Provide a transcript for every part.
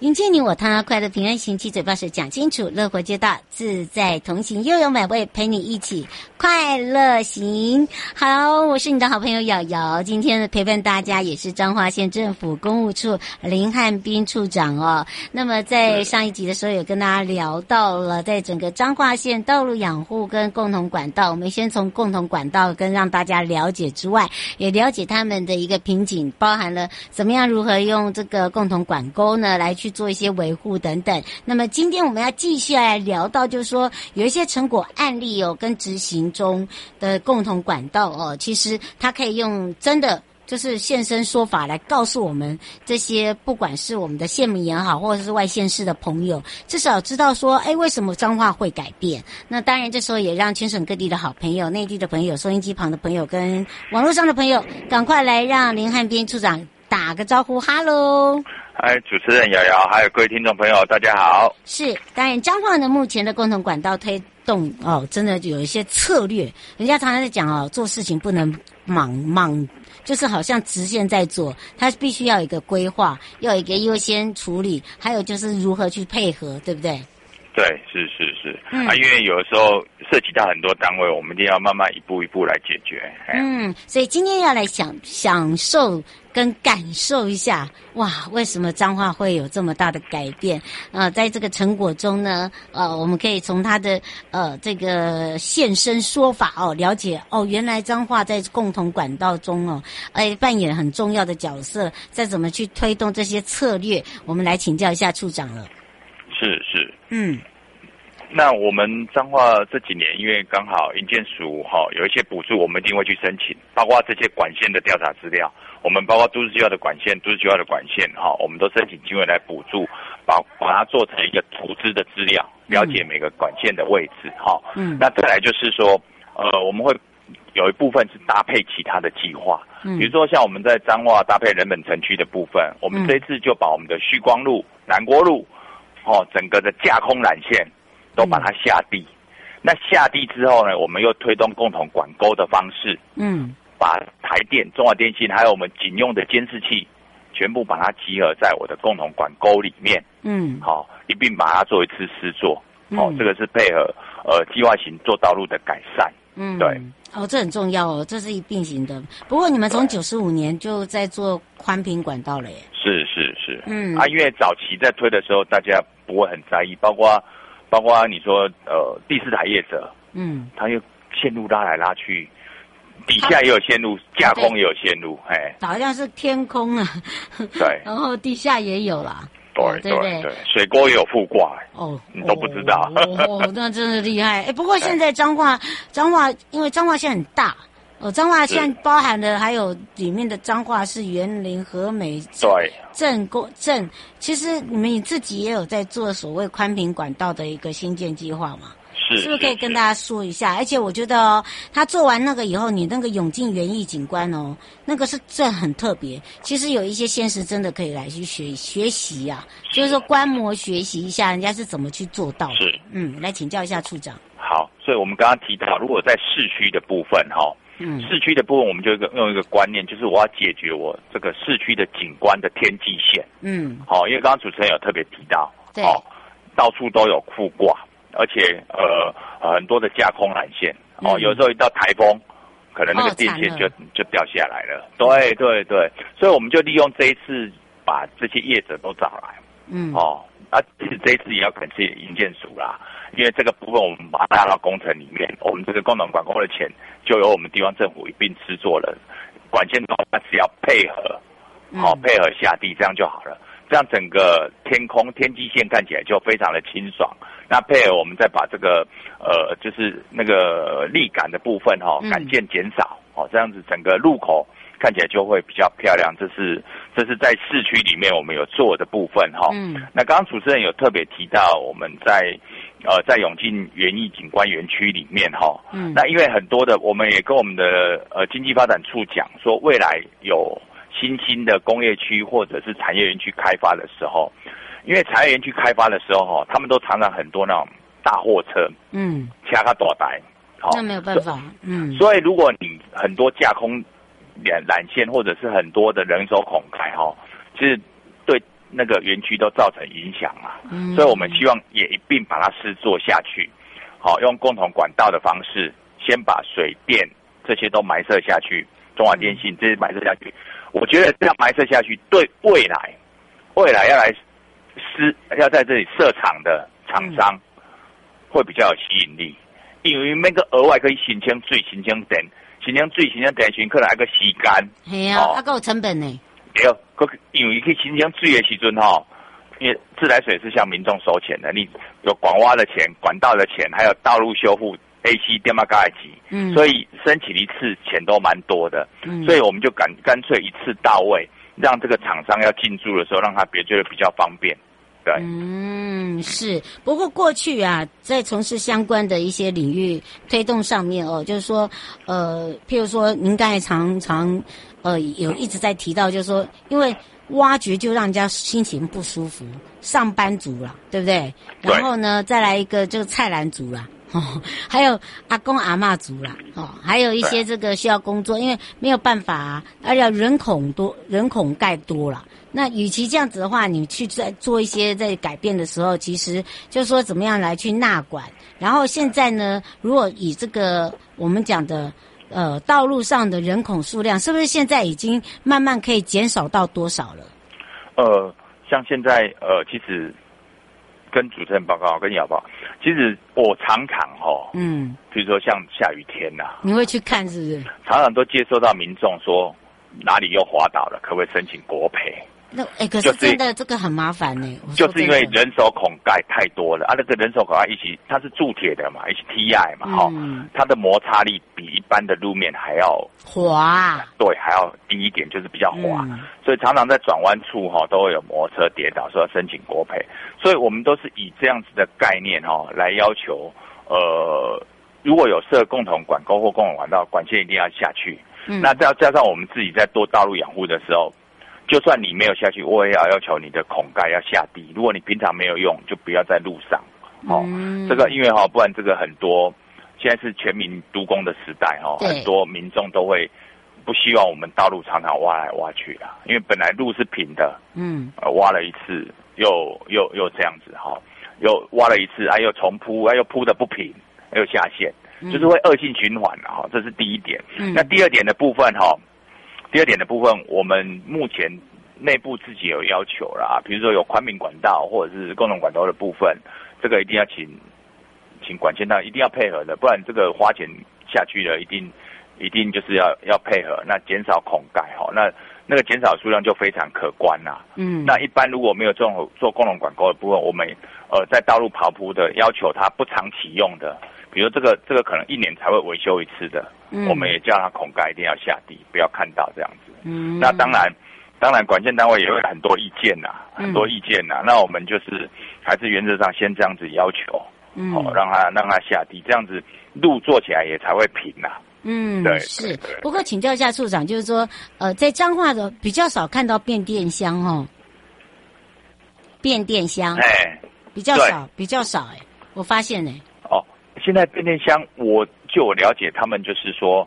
迎接你我他，快乐平安行，七嘴八舌讲清楚，乐活街道自在同行，又有美味陪你一起。快乐行，好，我是你的好朋友瑶瑶。今天的陪伴大家也是彰化县政府公务处林汉斌处长哦。那么在上一集的时候，有跟大家聊到了，在整个彰化县道路养护跟共同管道，我们先从共同管道跟让大家了解之外，也了解他们的一个瓶颈，包含了怎么样如何用这个共同管沟呢来去做一些维护等等。那么今天我们要继续来聊到，就是说有一些成果案例哦，跟执行。中的共同管道哦，其实他可以用真的就是现身说法来告诉我们这些，不管是我们的县民也好，或者是外县市的朋友，至少知道说，哎，为什么脏话会改变？那当然，这时候也让全省各地的好朋友、内地的朋友、收音机旁的朋友跟网络上的朋友，赶快来让林汉斌处长打个招呼，哈喽。哎，主持人瑶瑶，还有各位听众朋友，大家好。是，当然彰化呢，目前的共同管道推动哦，真的有一些策略。人家常常在讲哦，做事情不能莽莽，就是好像直线在做，他必须要有一个规划，要有一个优先处理，还有就是如何去配合，对不对？对，是是是，嗯、啊，因为有的时候涉及到很多单位，我们一定要慢慢一步一步来解决。嗯，所以今天要来享享受跟感受一下，哇，为什么彰化会有这么大的改变？啊、呃，在这个成果中呢，呃，我们可以从他的呃这个现身说法哦，了解哦，原来彰化在共同管道中哦，哎，扮演很重要的角色，再怎么去推动这些策略，我们来请教一下处长了。是是，嗯。那我们彰化这几年，因为刚好营建署哈有一些补助，我们一定会去申请，包括这些管线的调查资料，我们包括都市计划的管线、都市计划的管线哈，我们都申请经费来补助，把把它做成一个图资的资料，了解每个管线的位置哈。嗯。那再来就是说，呃，我们会有一部分是搭配其他的计划，嗯，比如说像我们在彰化搭配人本城区的部分，我们这一次就把我们的旭光路、南国路，哦，整个的架空缆线。都把它下地，嗯、那下地之后呢，我们又推动共同管沟的方式，嗯，把台电、中华电信还有我们警用的监视器，全部把它集合在我的共同管沟里面，嗯，好，一并把它做一次施作，好、嗯，这个是配合呃计划型做道路的改善，嗯，对，哦，这很重要哦，这是一并行的。不过你们从九十五年就在做宽频管道了耶，是是是，嗯，啊，因为早期在推的时候，大家不会很在意，包括。包括你说，呃，第四台业者，嗯，他又线路拉来拉去，底下也有线路，架空也有线路，哎，好像是天空啊，对，然后地下也有啦，对对对，对，水沟也有覆挂，哦，你都不知道，哦，那真的厉害，哎，不过 现在彰化，彰化，因为彰化县很大。哦，彰化县包含的还有里面的彰化是园林、和美、对镇公镇。其实你们你自己也有在做所谓宽频管道的一个新建计划嘛？是是不是可以跟大家说一下？而且我觉得哦，他做完那个以后，你那个永靖园艺景观哦，那个是这很特别。其实有一些现实真的可以来去学学习呀、啊，就是说观摩学习一下人家是怎么去做到的。是，嗯，来请教一下处长。好，所以我们刚刚提到，如果在市区的部分哈。嗯，市区的部分，我们就一个用一个观念，就是我要解决我这个市区的景观的天际线。嗯，好，因为刚刚主持人有特别提到，哦，到处都有库挂，而且呃很多的架空缆线，哦，有时候一到台风，可能那个电线就就掉下来了。对对对，所以我们就利用这一次把这些业者都找来。嗯，哦，啊，其实这一次也要感谢营建署啦。因为这个部分我们把它纳到工程里面，我们这个共同管控的钱就由我们地方政府一并制作了，管线的话只要配合，好、哦、配合下地这样就好了，这样整个天空天际线看起来就非常的清爽。那配合我们再把这个呃就是那个礫感的部分哈，感线减少，哦这样子整个路口看起来就会比较漂亮。这是这是在市区里面我们有做的部分哈。嗯，那刚刚主持人有特别提到我们在。呃，在永靖园艺景观园区里面哈，嗯，那因为很多的，我们也跟我们的呃经济发展处讲说，未来有新兴的工业区或者是产业园区开发的时候，因为产业园区开发的时候哈，他们都常常很多那种大货车，嗯，掐个大台，好，那没有办法，嗯，所以如果你很多架空缆缆线或者是很多的人手孔开哈，其实对。那个园区都造成影响嘛，嗯，所以我们希望也一并把它施做下去，好，用共同管道的方式，先把水电这些都埋设下去，中华电信这些埋设下去，我觉得这样埋设下去，对未来未来要来施要在这里设厂的厂商会比较有吸引力，因为那个额外可以新增最、新增电、新增水、新增电，新可能还个时间，系啊，还够有成本呢。对，因为可以新疆水的时阵吼，因为自来水是向民众收钱的，你有管挖的钱、管道的钱，还有道路修复、AC 电马盖机，嗯，所以申请一次钱都蛮多的，嗯，所以我们就干干脆一次到位，让这个厂商要进驻的时候，让他别觉得比较方便，对，嗯，是。不过过去啊，在从事相关的一些领域推动上面哦，就是说，呃，譬如说您刚才常常。呃，有一直在提到，就是说，因为挖掘就让人家心情不舒服，上班族啦，对不对？然后呢，再来一个就是菜篮族啦，哦，还有阿公阿嬷族啦，哦，还有一些这个需要工作，因为没有办法啊，而且人口多，人口盖多了。那与其这样子的话，你去在做一些在改变的时候，其实就是说怎么样来去纳管。然后现在呢，如果以这个我们讲的。呃，道路上的人口数量是不是现在已经慢慢可以减少到多少了？呃，像现在呃，其实跟主持人报告，跟你报告，其实我常常哦，嗯，比如说像下雨天呐、啊，你会去看是不是？常常都接收到民众说哪里又滑倒了，可不可以申请国赔？那哎、欸，可是真的这个很麻烦呢。就是因为人手孔盖太多了啊，那个人手孔盖一起，它是铸铁的嘛，一起 TI 嘛，哈、嗯，它的摩擦力比一般的路面还要滑，对，还要低一点，就是比较滑，嗯、所以常常在转弯处哈都会有摩托车跌倒，说要申请国赔，所以我们都是以这样子的概念哈来要求，呃，如果有设共同管沟或共同管道，管线一定要下去，嗯、那再加上我们自己在做道路养护的时候。就算你没有下去，我也要要求你的孔盖要下地。如果你平常没有用，就不要在路上。哦，嗯、这个因为哈，不然这个很多，现在是全民督工的时代哈，很多民众都会不希望我们道路常常挖来挖去的，因为本来路是平的，嗯，挖了一次又又又这样子哈，又挖了一次，啊又重铺，啊又铺的不平，又下陷，就是会恶性循环的哈。这是第一点。嗯、那第二点的部分哈。第二点的部分，我们目前内部自己有要求啦，比如说有宽频管道或者是共同管道的部分，这个一定要请请管线道一定要配合的，不然这个花钱下去了，一定一定就是要要配合，那减少孔盖哈，那那个减少数量就非常可观啦。嗯，那一般如果没有这种做共同管道的部分，我们呃在道路刨铺的要求，它不常启用的。比如这个这个可能一年才会维修一次的，嗯、我们也叫他孔盖一定要下地，不要看到这样子。嗯，那当然，当然管线单位也会很多意见呐，很多意见呐。嗯、那我们就是还是原则上先这样子要求，嗯，哦，让它让它下地，这样子路做起来也才会平呐、啊。嗯，对是。不过请教一下处长，就是说，呃，在彰化的比较少看到变电箱哦，变电箱，哎，比较少，比较少，哎，我发现呢。哦，现在变电箱，我就我了解，他们就是说，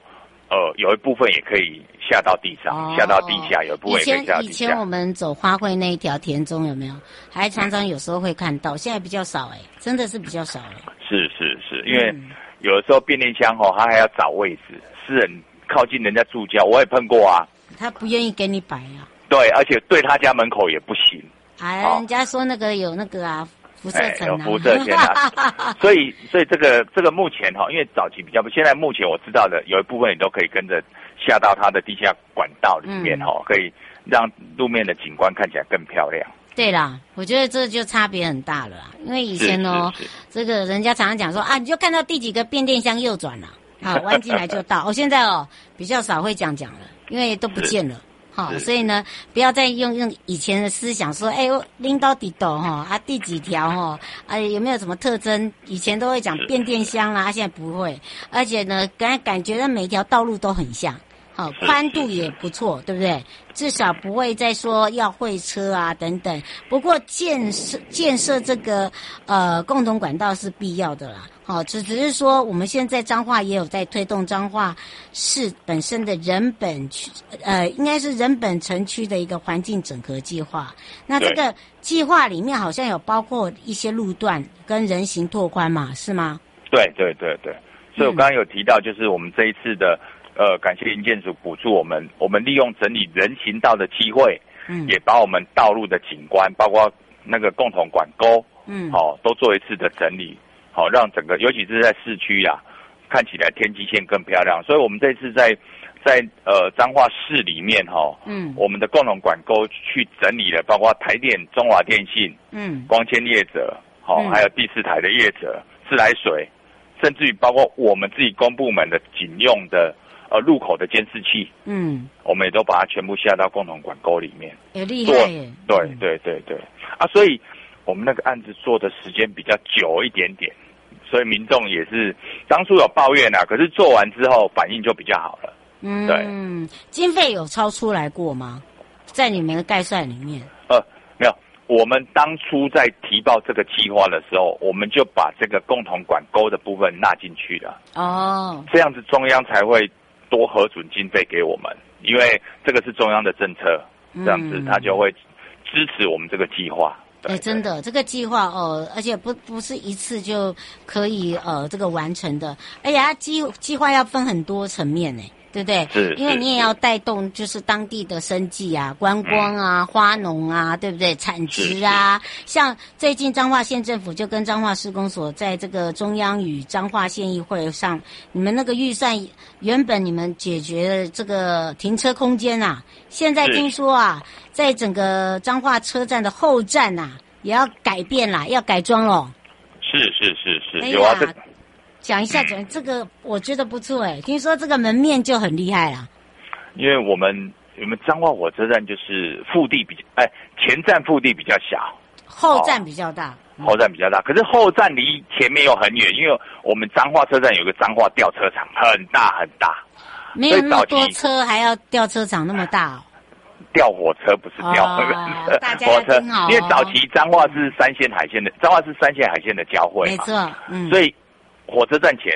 呃，有一部分也可以下到地上，哦、下到地下，有一部分也可以下到地下。以前以前我们走花卉那一条田中有没有？还常常有时候会看到，嗯、现在比较少，哎，真的是比较少了。是是是，因为。嗯有的时候变电箱哦，他还要找位置，私人靠近人家住家，我也碰过啊。他不愿意给你摆啊。对，而且对他家门口也不行。哎，人家说那个有那个啊，辐射层啊。哎、有辐射线啊。所以，所以这个这个目前哈，因为早期比较不，现在目前我知道的有一部分你都可以跟着下到它的地下管道里面哈，嗯、可以让路面的景观看起来更漂亮。对啦，我觉得这就差别很大了啦。因为以前哦，这个人家常常讲说啊，你就看到第几个变电箱右转了，啊，弯进来就到。我、哦、现在哦比较少会讲讲了，因为都不见了。好、哦，所以呢，不要再用用以前的思想说，哎，拎到底斗哈啊第几条哈啊有没有什么特征？以前都会讲变电箱啦，啊、现在不会。而且呢，感感觉到每条道路都很像。好，宽度也不错，对不对？至少不会再说要会车啊等等。不过建设建设这个呃共同管道是必要的啦。好，只只是说我们现在彰化也有在推动彰化市本身的人本区，呃，应该是人本城区的一个环境整合计划。那这个计划里面好像有包括一些路段跟人行拓宽嘛，是吗？对对对对。所以我刚刚有提到，就是我们这一次的。呃，感谢林建署补助我们，我们利用整理人行道的机会，嗯，也把我们道路的景观，包括那个共同管沟，嗯，好、哦，都做一次的整理，好、哦，让整个，尤其是在市区呀、啊，看起来天际线更漂亮。所以，我们这次在在呃彰化市里面，哈、哦，嗯，我们的共同管沟去整理了，包括台电、中华电信，嗯，光纤业者，好、哦，嗯、还有第四台的业者，自来水，甚至于包括我们自己公部门的警用的。呃，入口的监视器，嗯，我们也都把它全部下到共同管沟里面，也厉害耶。对对对对，啊，所以我们那个案子做的时间比较久一点点，所以民众也是当初有抱怨啊，可是做完之后反应就比较好了。嗯，对，经费有超出来过吗？在你们的概算里面？呃，没有，我们当初在提报这个计划的时候，我们就把这个共同管沟的部分纳进去了。哦，这样子中央才会。多核准经费给我们，因为这个是中央的政策，这样子他就会支持我们这个计划。哎、真的，这个计划哦，而且不不是一次就可以呃这个完成的，哎呀计计划要分很多层面呢。对不对？是，因为你也要带动，就是当地的生计啊、观光啊、花农啊，对不对？产值啊，像最近彰化县政府就跟彰化施工所在这个中央与彰化县议会上，你们那个预算原本你们解决了这个停车空间啊，现在听说啊，在整个彰化车站的后站啊，也要改变啦，要改装喽。是是是是，有啊。讲一下，讲这个我觉得不错哎，听说这个门面就很厉害啦。因为我们我们彰化火车站就是腹地比较哎，前站腹地比较小，后站比较大，哦、后站比较大。可是后站离前面又很远，因为我们彰化车站有个彰化吊车场，很大很大，没有那么多车还要吊车场那么大哦。吊火车不是吊 火车，哦、火车，哦、因为早期彰化是三线海线的，彰化是三线海线的交汇，没错，嗯，所以。火车站前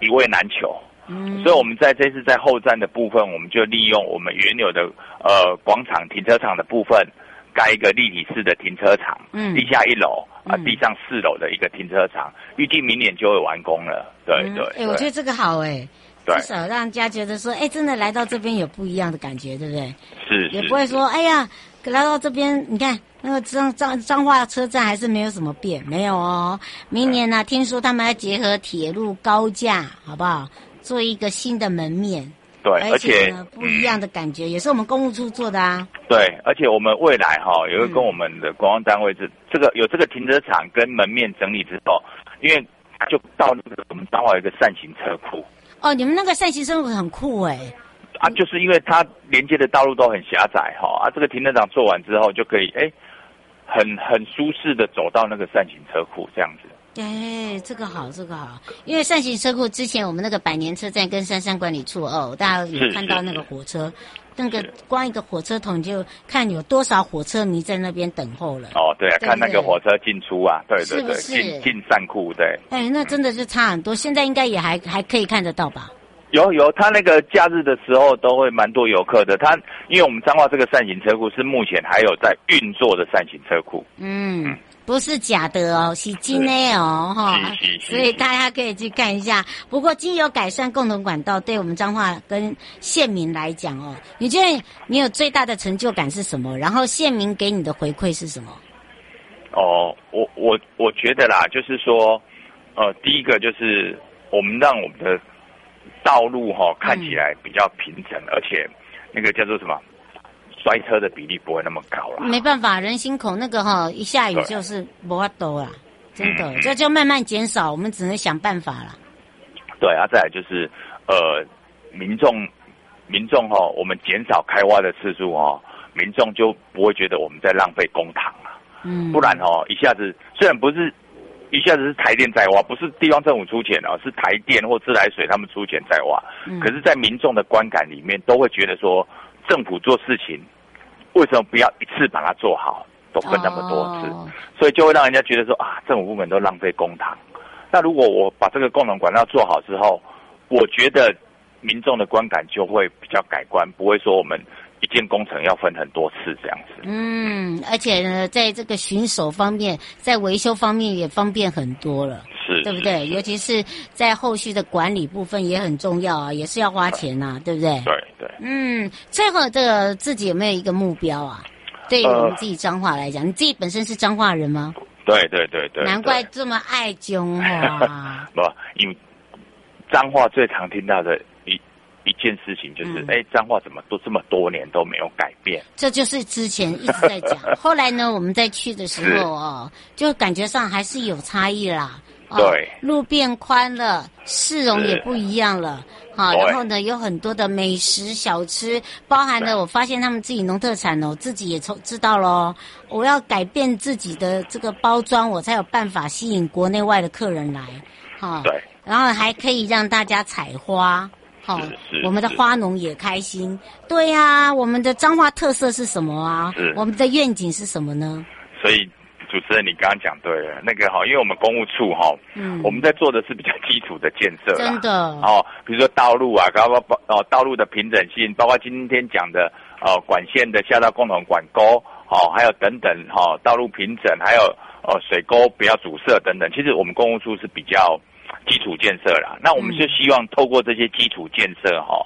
一位难求，嗯，所以我们在这次在后站的部分，我们就利用我们原有的呃广场停车场的部分，盖一个立体式的停车场，嗯，地下一楼啊，地上四楼的一个停车场，预计明年就会完工了。对对，哎，我觉得这个好哎，至少让人家觉得说，哎，真的来到这边有不一样的感觉，对不对？是，也不会说，哎呀，来到这边，你看。那个彰彰彰化车站还是没有什么变，没有哦。明年呢、啊，听说他们要结合铁路高架，好不好？做一个新的门面。对，而且呢，不一样的感觉，嗯、也是我们公务处做的啊。对，而且我们未来哈、哦，也会跟我们的公安单位这、嗯、这个有这个停车场跟门面整理之后，因为就到那个我们彰化有一个扇形车库。哦，你们那个扇形车库很酷哎。啊，就是因为它连接的道路都很狭窄哈，啊，这个停车场做完之后就可以哎。很很舒适的走到那个扇形车库这样子。哎，这个好，这个好，因为扇形车库之前我们那个百年车站跟山上管理处哦，大家有看到那个火车，那个光一个火车筒就看有多少火车迷在那边等候了。哦，对啊，对对看那个火车进出啊，对对对，是是进进站库对。哎，那真的是差很多，现在应该也还还可以看得到吧？有有，他那个假日的时候都会蛮多游客的。他因为我们彰化这个扇形车库是目前还有在运作的扇形车库。嗯，不是假的哦，是真的哦，哈。所以大家可以去看一下。不过，经由改善共同管道，对我们彰化跟县民来讲哦，你觉得你有最大的成就感是什么？然后县民给你的回馈是什么？哦，我我我觉得啦，就是说，呃，第一个就是我们让我们的。道路哈、哦、看起来比较平整，嗯、而且那个叫做什么摔车的比例不会那么高了。没办法，人心口那个哈、哦、一下雨就是不法多啦，真的，这、嗯、就慢慢减少，我们只能想办法了。对啊，再来就是呃，民众民众哈、哦，我们减少开挖的次数哦，民众就不会觉得我们在浪费公帑了。嗯，不然哦，一下子虽然不是。一下子是台电在挖，不是地方政府出钱啊，是台电或自来水他们出钱在挖。嗯、可是，在民众的观感里面，都会觉得说，政府做事情为什么不要一次把它做好，都分那么多次，哦、所以就会让人家觉得说啊，政府部门都浪费公帑。那如果我把这个共同管道做好之后，我觉得民众的观感就会比较改观，不会说我们。一件工程要分很多次这样子。嗯，而且呢，在这个巡守方面，在维修方面也方便很多了，是，对不对？尤其是在后续的管理部分也很重要啊，也是要花钱呐、啊，对，不对？对对。嗯，最后这个自己有没有一个目标啊？对于我们自己彰化来讲，呃、你自己本身是彰化人吗？对对对对。难怪这么爱彰化。不，因为彰化最常听到的。一件事情就是，哎、嗯，彰化怎么都这么多年都没有改变？这就是之前一直在讲。后来呢，我们在去的时候哦，就感觉上还是有差异啦。哦、对，路变宽了，市容也不一样了。好，然后呢，有很多的美食小吃，包含了我发现他们自己农特产哦，自己也从知道喽。我要改变自己的这个包装，我才有办法吸引国内外的客人来。哈，对，然后还可以让大家采花。好，我们的花农也开心。对呀、啊，我们的彰化特色是什么啊？是我们的愿景是什么呢？所以主持人，你刚刚讲对了，那个哈，因为我们公务处哈，嗯，我们在做的是比较基础的建设，真的哦，比如说道路啊，包括包哦道路的平整性，包括今天讲的哦管线的下到共同管沟，好、哦，还有等等哈、哦，道路平整，还有哦水沟不要阻塞等等。其实我们公务处是比较。基础建设啦，那我们就希望透过这些基础建设哈，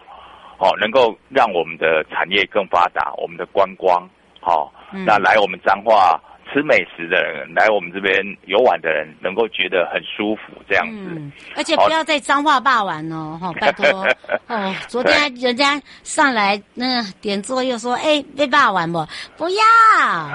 哦，能够让我们的产业更发达，我们的观光，好，那来我们彰化吃美食的人，来我们这边游玩的人，能够觉得很舒服这样子。嗯，而且不要在脏话霸玩哦，哈，拜托 哦。昨天人家上来那点桌又说，哎，被霸玩不？不要。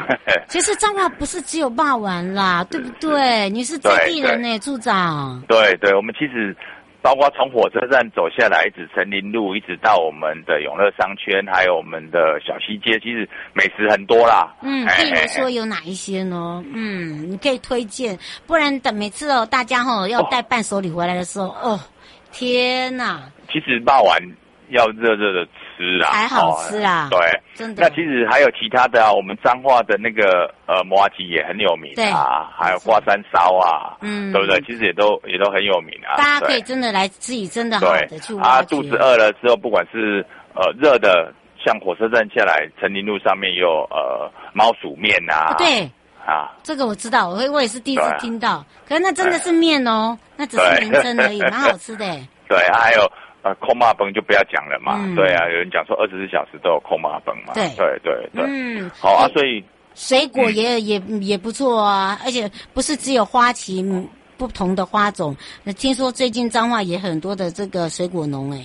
其实脏话不是只有霸玩啦，对不对？你是在地人呢，处长。对对，我们其实。包括从火车站走下来，一直成林路，一直到我们的永乐商圈，还有我们的小西街，其实美食很多啦。嗯，譬如说有哪一些呢？嗯，你可以推荐，不然等每次哦，大家哈、哦、要带伴手礼回来的时候，哦，哦，天哪！其实霸王要热热的。吃啊，还好吃啊，对，真的。那其实还有其他的啊，我们彰化的那个呃麻吉也很有名啊，还有花山烧啊，嗯，对不对？其实也都也都很有名啊。大家可以真的来自己真的好的去。啊，肚子饿了之后，不管是呃热的，像火车站下来，成林路上面有呃猫鼠面啊，对啊，这个我知道，我我也是第一次听到。可是那真的是面哦，那只是名称而已，蛮好吃的。对，还有。啊，扣骂崩就不要讲了嘛。嗯、对啊，有人讲说二十四小时都有扣骂崩嘛。对对对对。嗯，好啊，所以水果也、嗯、也也不错啊，而且不是只有花旗不同的花种。那听说最近彰化也很多的这个水果农哎。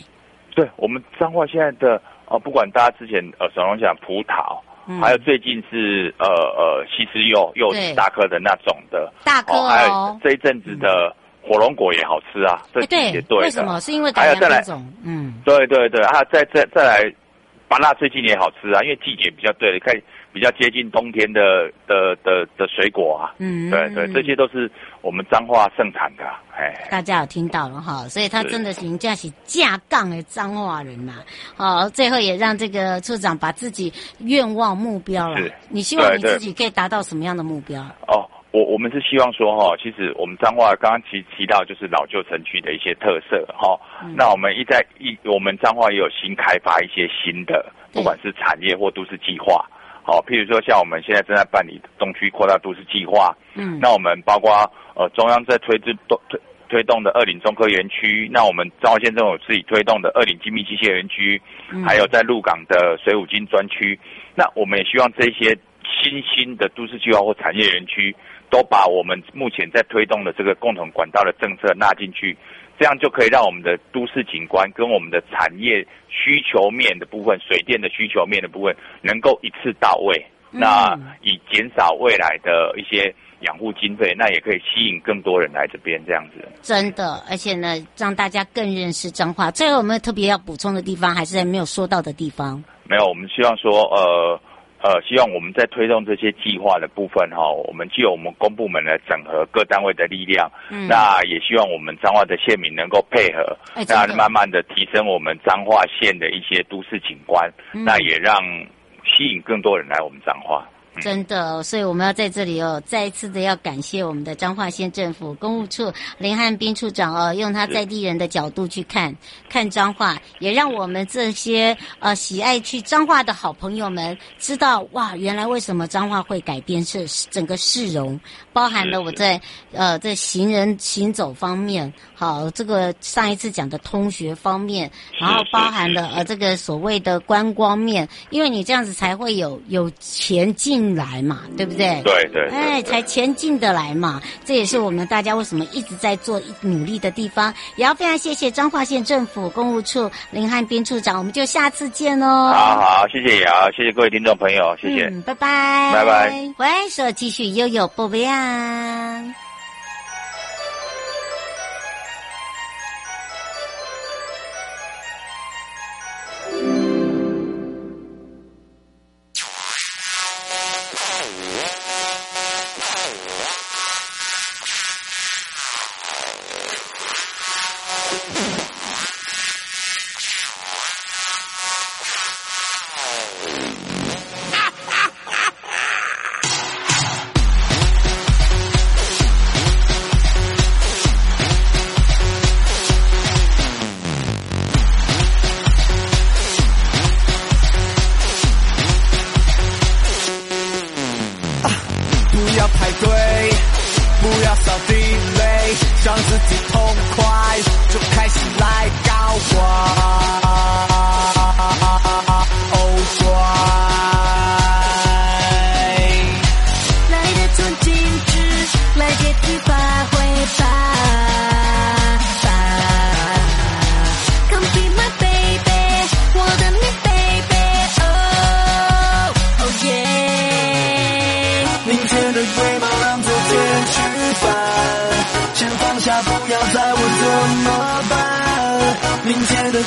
对，我们彰化现在的哦、呃，不管大家之前呃，小龙讲葡萄，嗯、还有最近是呃呃西施柚柚子大颗的那种的大颗哦，还有这一阵子的。嗯火龙果也好吃啊，这也对。为什么？是因为改良品种。嗯，对对对，啊，再再再来，芭乐最近也好吃啊，因为季节比较对，可以比较接近冬天的的的的水果啊，嗯，对对，这些都是我们彰化盛产的，哎，大家有听到了哈，所以他真的是人家是架杠的彰化人呐，好，最后也让这个处长把自己愿望目标了，你希望你自己可以达到什么样的目标？哦。我我们是希望说哈，其实我们彰化刚刚提提到就是老旧城区的一些特色哈，嗯、那我们一在一我们彰化也有新开发一些新的，不管是产业或都市计划，好，譬如说像我们现在正在办理东区扩大都市计划，嗯，那我们包括呃中央在推推推推动的二林中科园区，那我们彰化县政府自己推动的二林精密机械园区，嗯、还有在鹿港的水五金专区，那我们也希望这些新兴的都市计划或产业园区。都把我们目前在推动的这个共同管道的政策纳进去，这样就可以让我们的都市景观跟我们的产业需求面的部分、水电的需求面的部分能够一次到位。那以减少未来的一些养护经费，那也可以吸引更多人来这边这样子。真的，而且呢，让大家更认识彰化。最后有没有特别要补充的地方，还是在没有说到的地方？没有，我们希望说，呃。呃，希望我们在推动这些计划的部分哈，我们既有我们公部门来整合各单位的力量，嗯，那也希望我们彰化的县民能够配合，哎、那慢慢的提升我们彰化县的一些都市景观，嗯、那也让吸引更多人来我们彰化。真的，所以我们要在这里哦，再一次的要感谢我们的彰化县政府公务处林汉斌处长哦，用他在地人的角度去看看彰化，也让我们这些呃喜爱去彰化的好朋友们知道哇，原来为什么彰化会改变是整个市容，包含了我在呃在行人行走方面，好这个上一次讲的通学方面，然后包含了呃这个所谓的观光面，因为你这样子才会有有钱进。来嘛，对不对？对对，哎，才前进得来嘛。这也是我们大家为什么一直在做努力的地方。也要非常谢谢彰化县政府公务处林汉斌处长，我们就下次见哦。好好，谢谢也好，谢谢各位听众朋友，谢谢，嗯、拜拜，拜拜。回来说继续悠悠啊.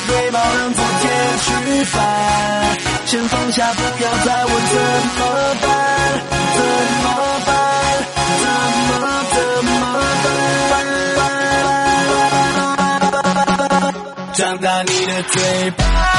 嘴巴让昨天去翻，先放下，不要再问怎么办、怎么办、怎么怎么办。长大你的嘴巴。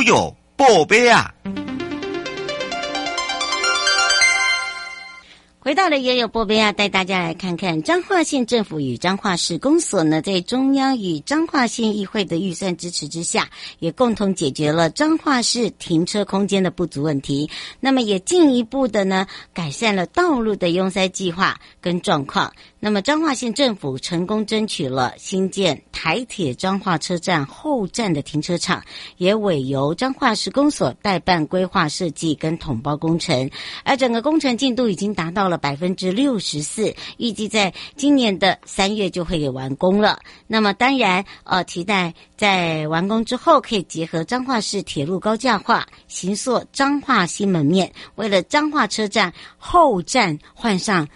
悠悠宝贝啊！回到了也有波贝亚，带大家来看看彰化县政府与彰化市公所呢，在中央与彰化县议会的预算支持之下，也共同解决了彰化市停车空间的不足问题。那么也进一步的呢，改善了道路的拥塞计划跟状况。那么彰化县政府成功争取了新建台铁彰化车站后站的停车场，也委由彰化市公所代办规划设计跟统包工程，而整个工程进度已经达到了百分之六十四，预计在今年的三月就会给完工了。那么当然，呃，期待在完工之后可以结合彰化市铁路高架化，形塑彰化新门面，为了彰化车站后站换上。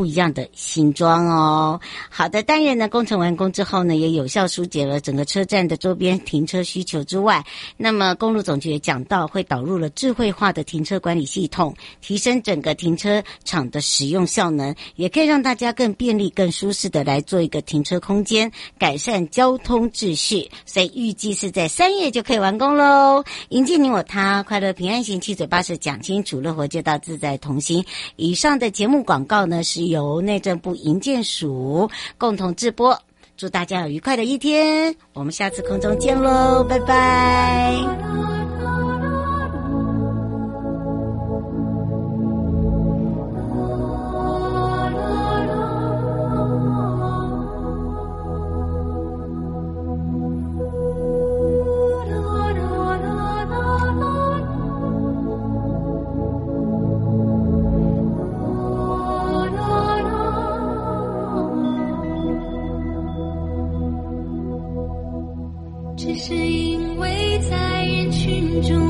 不一样的新装哦。好的，当然呢，工程完工之后呢，也有效疏解了整个车站的周边停车需求之外，那么公路总局也讲到，会导入了智慧化的停车管理系统，提升整个停车场的使用效能，也可以让大家更便利、更舒适的来做一个停车空间，改善交通秩序。所以预计是在三月就可以完工喽。迎接你我他，快乐平安行，七嘴八舌讲清楚，乐活街道自在同行。以上的节目广告呢是。由内政部营建署共同制播，祝大家有愉快的一天，我们下次空中见喽，拜拜。是因为在人群中